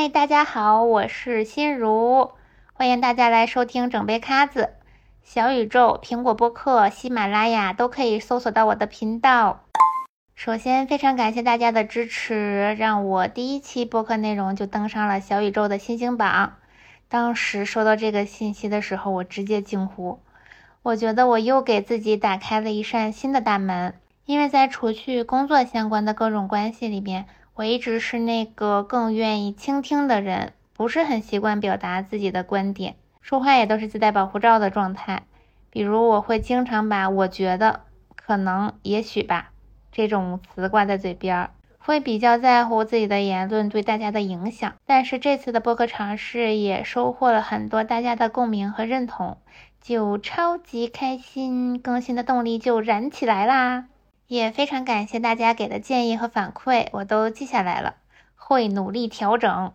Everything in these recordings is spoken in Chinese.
嗨，大家好，我是心如，欢迎大家来收听整杯咖子。小宇宙、苹果播客、喜马拉雅都可以搜索到我的频道。首先，非常感谢大家的支持，让我第一期播客内容就登上了小宇宙的新星榜。当时收到这个信息的时候，我直接惊呼，我觉得我又给自己打开了一扇新的大门。因为在除去工作相关的各种关系里边，我一直是那个更愿意倾听的人，不是很习惯表达自己的观点，说话也都是自带保护罩的状态。比如我会经常把“我觉得”“可能”“也许吧”这种词挂在嘴边儿，会比较在乎自己的言论对大家的影响。但是这次的播客尝试也收获了很多大家的共鸣和认同，就超级开心，更新的动力就燃起来啦！也非常感谢大家给的建议和反馈，我都记下来了，会努力调整。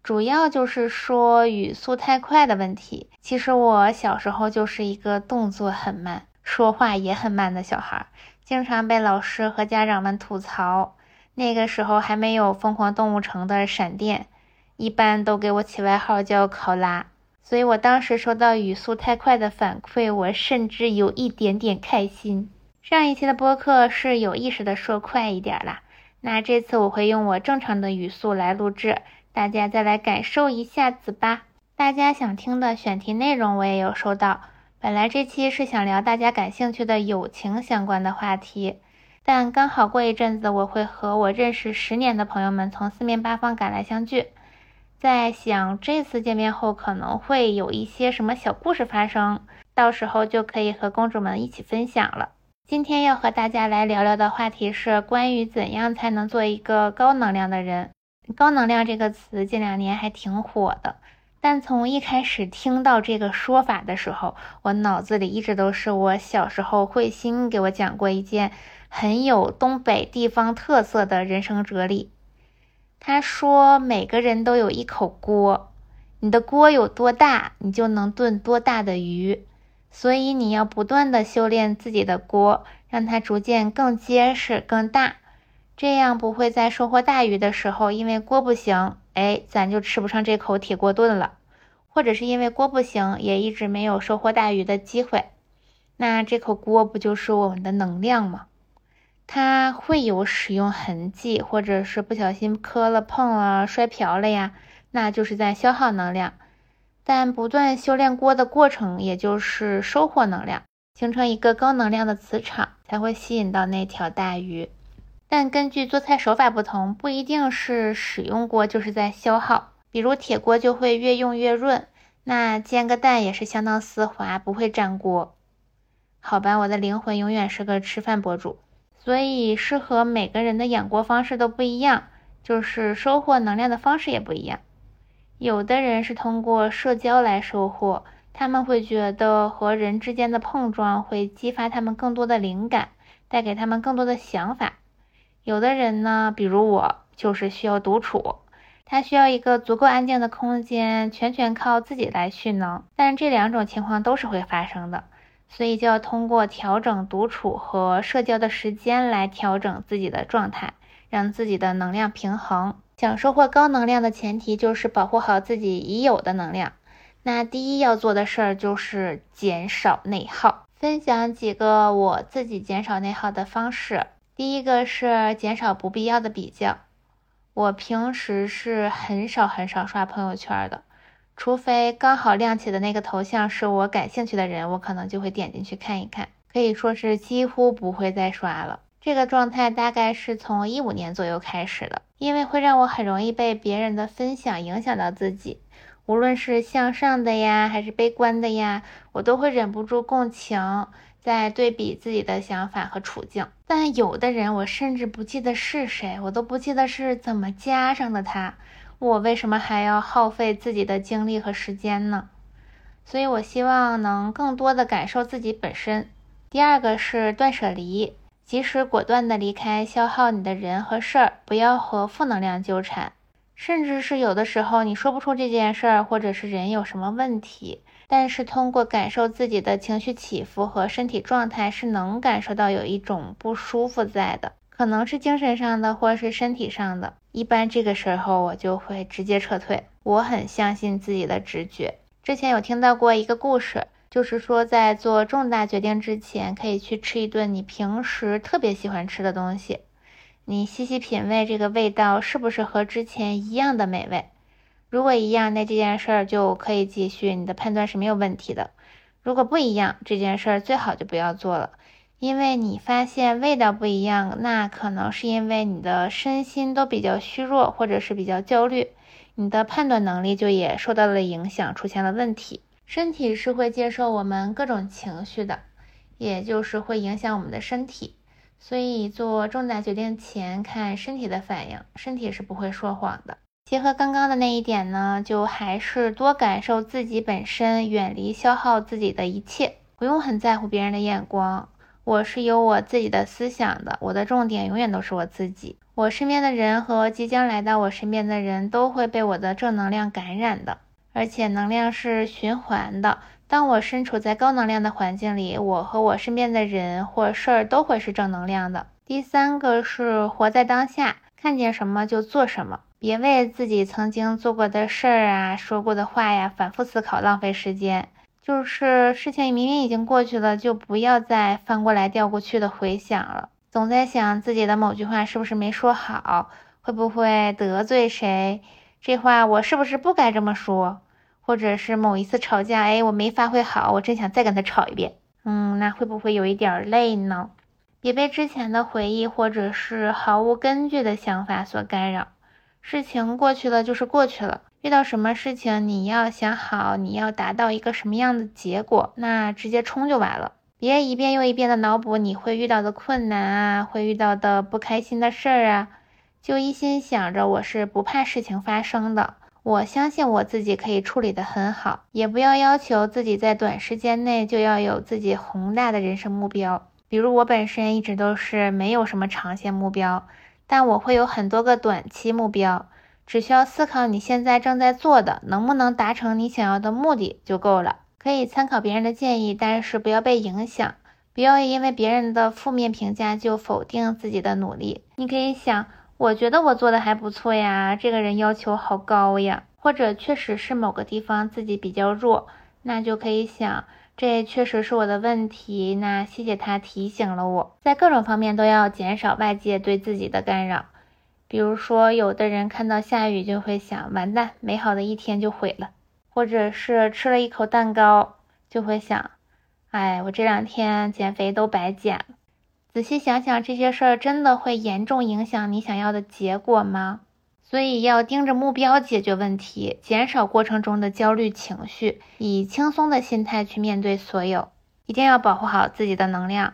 主要就是说语速太快的问题。其实我小时候就是一个动作很慢、说话也很慢的小孩，经常被老师和家长们吐槽。那个时候还没有《疯狂动物城》的闪电，一般都给我起外号叫考拉。所以我当时收到语速太快的反馈，我甚至有一点点开心。上一期的播客是有意识的说快一点啦，那这次我会用我正常的语速来录制，大家再来感受一下子吧。大家想听的选题内容我也有收到，本来这期是想聊大家感兴趣的友情相关的话题，但刚好过一阵子我会和我认识十年的朋友们从四面八方赶来相聚，在想这次见面后可能会有一些什么小故事发生，到时候就可以和公主们一起分享了。今天要和大家来聊聊的话题是关于怎样才能做一个高能量的人。高能量这个词近两年还挺火的，但从一开始听到这个说法的时候，我脑子里一直都是我小时候慧心给我讲过一件很有东北地方特色的人生哲理。他说，每个人都有一口锅，你的锅有多大，你就能炖多大的鱼。所以你要不断的修炼自己的锅，让它逐渐更结实、更大，这样不会在收获大鱼的时候，因为锅不行，哎，咱就吃不上这口铁锅炖了；或者是因为锅不行，也一直没有收获大鱼的机会。那这口锅不就是我们的能量吗？它会有使用痕迹，或者是不小心磕了、碰了、摔瓢了呀，那就是在消耗能量。但不断修炼锅的过程，也就是收获能量，形成一个高能量的磁场，才会吸引到那条大鱼。但根据做菜手法不同，不一定是使用锅就是在消耗。比如铁锅就会越用越润，那煎个蛋也是相当丝滑，不会粘锅。好吧，我的灵魂永远是个吃饭博主，所以适合每个人的养锅方式都不一样，就是收获能量的方式也不一样。有的人是通过社交来收获，他们会觉得和人之间的碰撞会激发他们更多的灵感，带给他们更多的想法。有的人呢，比如我，就是需要独处，他需要一个足够安静的空间，全全靠自己来蓄能。但这两种情况都是会发生的，所以就要通过调整独处和社交的时间来调整自己的状态，让自己的能量平衡。想收获高能量的前提就是保护好自己已有的能量。那第一要做的事儿就是减少内耗。分享几个我自己减少内耗的方式。第一个是减少不必要的比较。我平时是很少很少刷朋友圈的，除非刚好亮起的那个头像是我感兴趣的人，我可能就会点进去看一看。可以说是几乎不会再刷了。这个状态大概是从一五年左右开始的，因为会让我很容易被别人的分享影响到自己，无论是向上的呀，还是悲观的呀，我都会忍不住共情，在对比自己的想法和处境。但有的人，我甚至不记得是谁，我都不记得是怎么加上的他，我为什么还要耗费自己的精力和时间呢？所以，我希望能更多的感受自己本身。第二个是断舍离。及时果断的离开消耗你的人和事儿，不要和负能量纠缠。甚至是有的时候你说不出这件事儿或者是人有什么问题，但是通过感受自己的情绪起伏和身体状态，是能感受到有一种不舒服在的。可能是精神上的，或是身体上的。一般这个时候我就会直接撤退。我很相信自己的直觉。之前有听到过一个故事，就是说在做重大决定之前，可以去吃一顿你平时特别喜欢吃的东西，你细细品味这个味道是不是和之前一样的美味。如果一样，那这件事儿就可以继续，你的判断是没有问题的。如果不一样，这件事儿最好就不要做了，因为你发现味道不一样，那可能是因为你的身心都比较虚弱，或者是比较焦虑，你的判断能力就也受到了影响，出现了问题。身体是会接受我们各种情绪的，也就是会影响我们的身体，所以做重大决定前看身体的反应，身体是不会说谎的。结合刚刚的那一点呢，就还是多感受自己本身，远离消耗自己的一切，不用很在乎别人的眼光。我是有我自己的思想的，我的重点永远都是我自己。我身边的人和即将来到我身边的人都会被我的正能量感染的，而且能量是循环的。当我身处在高能量的环境里，我和我身边的人或事儿都会是正能量的。第三个是活在当下，看见什么就做什么。别为自己曾经做过的事儿啊、说过的话呀反复思考，浪费时间。就是事情明明已经过去了，就不要再翻过来调过去的回想了。总在想自己的某句话是不是没说好，会不会得罪谁？这话我是不是不该这么说？或者是某一次吵架，哎，我没发挥好，我真想再跟他吵一遍。嗯，那会不会有一点累呢？别被之前的回忆或者是毫无根据的想法所干扰。事情过去了就是过去了，遇到什么事情你要想好，你要达到一个什么样的结果，那直接冲就完了，别一遍又一遍的脑补你会遇到的困难啊，会遇到的不开心的事儿啊，就一心想着我是不怕事情发生的，我相信我自己可以处理得很好，也不要要求自己在短时间内就要有自己宏大的人生目标，比如我本身一直都是没有什么长线目标。但我会有很多个短期目标，只需要思考你现在正在做的能不能达成你想要的目的就够了。可以参考别人的建议，但是不要被影响，不要因为别人的负面评价就否定自己的努力。你可以想，我觉得我做的还不错呀，这个人要求好高呀，或者确实是某个地方自己比较弱，那就可以想。这确实是我的问题，那谢谢他提醒了我，在各种方面都要减少外界对自己的干扰。比如说，有的人看到下雨就会想，完蛋，美好的一天就毁了；或者是吃了一口蛋糕就会想，哎，我这两天减肥都白减了。仔细想想，这些事儿真的会严重影响你想要的结果吗？所以要盯着目标解决问题，减少过程中的焦虑情绪，以轻松的心态去面对所有。一定要保护好自己的能量。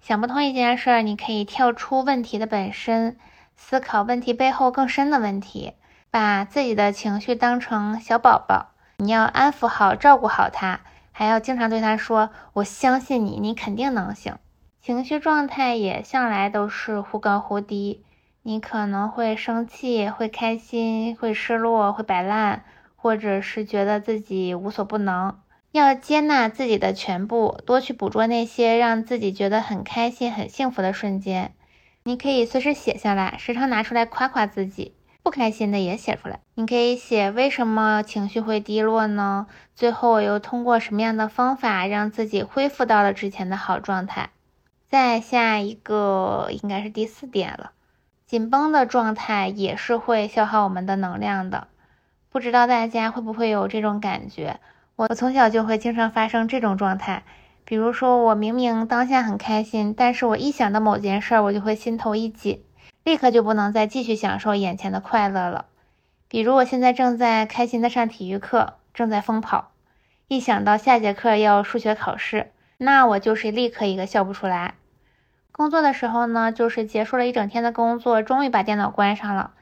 想不通一件事儿，你可以跳出问题的本身，思考问题背后更深的问题。把自己的情绪当成小宝宝，你要安抚好、照顾好他，还要经常对他说：“我相信你，你肯定能行。”情绪状态也向来都是忽高忽低。你可能会生气，会开心，会失落，会摆烂，或者是觉得自己无所不能。要接纳自己的全部，多去捕捉那些让自己觉得很开心、很幸福的瞬间。你可以随时写下来，时常拿出来夸夸自己。不开心的也写出来。你可以写为什么情绪会低落呢？最后我又通过什么样的方法让自己恢复到了之前的好状态？再下一个应该是第四点了。紧绷的状态也是会消耗我们的能量的，不知道大家会不会有这种感觉？我从小就会经常发生这种状态，比如说我明明当下很开心，但是我一想到某件事，我就会心头一紧，立刻就不能再继续享受眼前的快乐了。比如我现在正在开心的上体育课，正在疯跑，一想到下节课要数学考试，那我就是立刻一个笑不出来。工作的时候呢，就是结束了一整天的工作，终于把电脑关上了。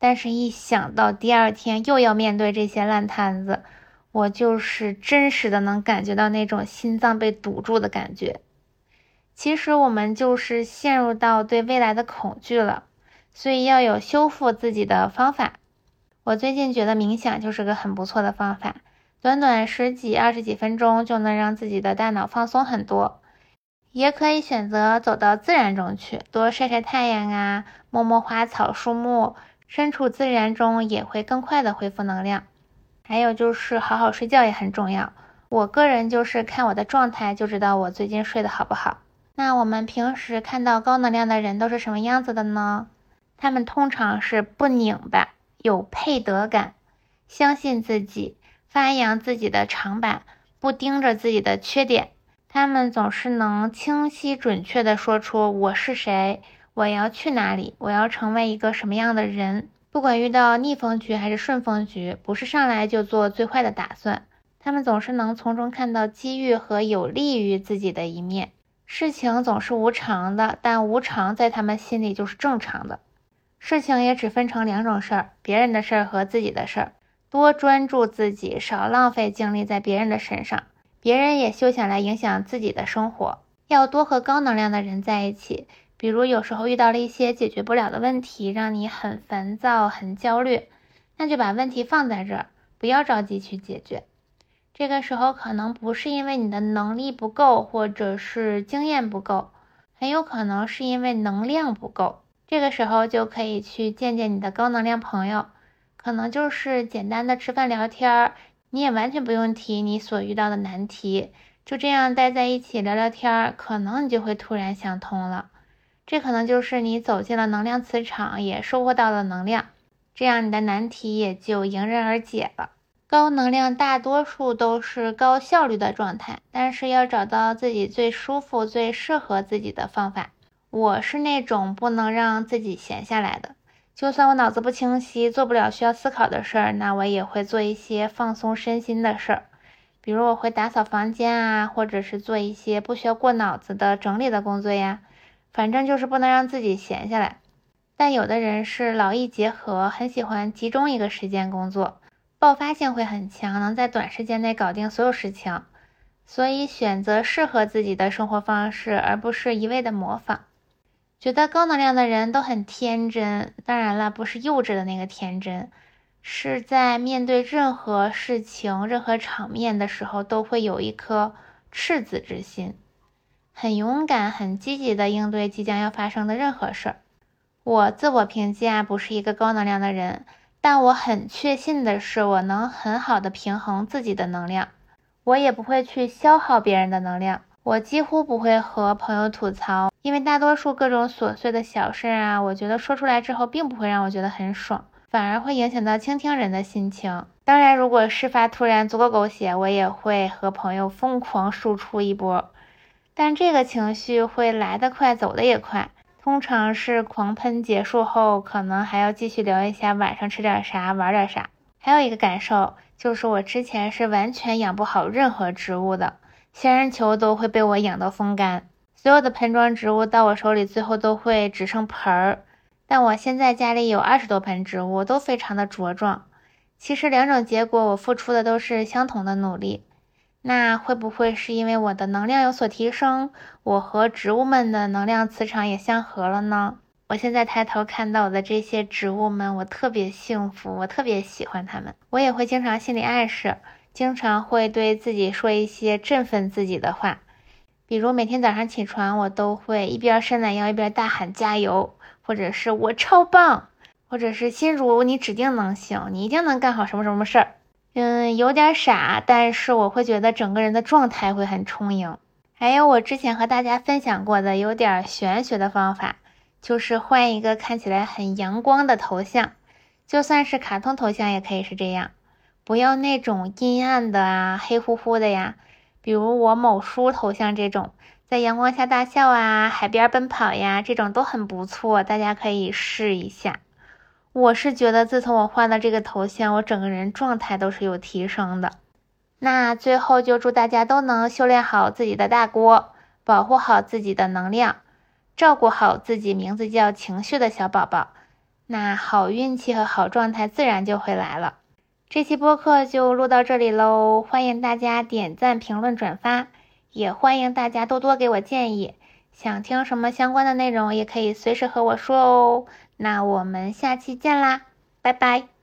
但是，一想到第二天又要面对这些烂摊子，我就是真实的能感觉到那种心脏被堵住的感觉。其实，我们就是陷入到对未来的恐惧了，所以要有修复自己的方法。我最近觉得冥想就是个很不错的方法，短短十几、二十几分钟就能让自己的大脑放松很多。也可以选择走到自然中去，多晒晒太阳啊，摸摸花草树木，身处自然中也会更快的恢复能量。还有就是好好睡觉也很重要。我个人就是看我的状态就知道我最近睡得好不好。那我们平时看到高能量的人都是什么样子的呢？他们通常是不拧巴，有配得感，相信自己，发扬自己的长板，不盯着自己的缺点。他们总是能清晰准确地说出我是谁，我要去哪里，我要成为一个什么样的人。不管遇到逆风局还是顺风局，不是上来就做最坏的打算。他们总是能从中看到机遇和有利于自己的一面。事情总是无常的，但无常在他们心里就是正常的。事情也只分成两种事儿：别人的事儿和自己的事儿。多专注自己，少浪费精力在别人的身上。别人也休想来影响自己的生活，要多和高能量的人在一起。比如有时候遇到了一些解决不了的问题，让你很烦躁、很焦虑，那就把问题放在这儿，不要着急去解决。这个时候可能不是因为你的能力不够，或者是经验不够，很有可能是因为能量不够。这个时候就可以去见见你的高能量朋友，可能就是简单的吃饭聊天儿。你也完全不用提你所遇到的难题，就这样待在一起聊聊天儿，可能你就会突然想通了。这可能就是你走进了能量磁场，也收获到了能量，这样你的难题也就迎刃而解了。高能量大多数都是高效率的状态，但是要找到自己最舒服、最适合自己的方法。我是那种不能让自己闲下来的。就算我脑子不清晰，做不了需要思考的事儿，那我也会做一些放松身心的事儿，比如我会打扫房间啊，或者是做一些不需要过脑子的整理的工作呀。反正就是不能让自己闲下来。但有的人是劳逸结合，很喜欢集中一个时间工作，爆发性会很强，能在短时间内搞定所有事情。所以选择适合自己的生活方式，而不是一味的模仿。觉得高能量的人都很天真，当然了，不是幼稚的那个天真，是在面对任何事情、任何场面的时候，都会有一颗赤子之心，很勇敢、很积极的应对即将要发生的任何事儿。我自我评价不是一个高能量的人，但我很确信的是，我能很好的平衡自己的能量，我也不会去消耗别人的能量。我几乎不会和朋友吐槽，因为大多数各种琐碎的小事啊，我觉得说出来之后并不会让我觉得很爽，反而会影响到倾听人的心情。当然，如果事发突然足够狗血，我也会和朋友疯狂输出一波，但这个情绪会来得快，走得也快。通常是狂喷结束后，可能还要继续聊一下晚上吃点啥，玩点啥。还有一个感受就是，我之前是完全养不好任何植物的。仙人球都会被我养到风干，所有的盆装植物到我手里最后都会只剩盆儿。但我现在家里有二十多盆植物，都非常的茁壮。其实两种结果，我付出的都是相同的努力。那会不会是因为我的能量有所提升，我和植物们的能量磁场也相合了呢？我现在抬头看到的这些植物们，我特别幸福，我特别喜欢它们。我也会经常心理暗示。经常会对自己说一些振奋自己的话，比如每天早上起床，我都会一边伸懒腰一边大喊加油，或者是我超棒，或者是心如你指定能行，你一定能干好什么什么事儿。嗯，有点傻，但是我会觉得整个人的状态会很充盈。还有我之前和大家分享过的有点玄学的方法，就是换一个看起来很阳光的头像，就算是卡通头像也可以是这样。不要那种阴暗的啊，黑乎乎的呀，比如我某书头像这种，在阳光下大笑啊，海边奔跑呀，这种都很不错，大家可以试一下。我是觉得自从我换了这个头像，我整个人状态都是有提升的。那最后就祝大家都能修炼好自己的大锅，保护好自己的能量，照顾好自己名字叫情绪的小宝宝，那好运气和好状态自然就会来了。这期播客就录到这里喽，欢迎大家点赞、评论、转发，也欢迎大家多多给我建议。想听什么相关的内容，也可以随时和我说哦。那我们下期见啦，拜拜。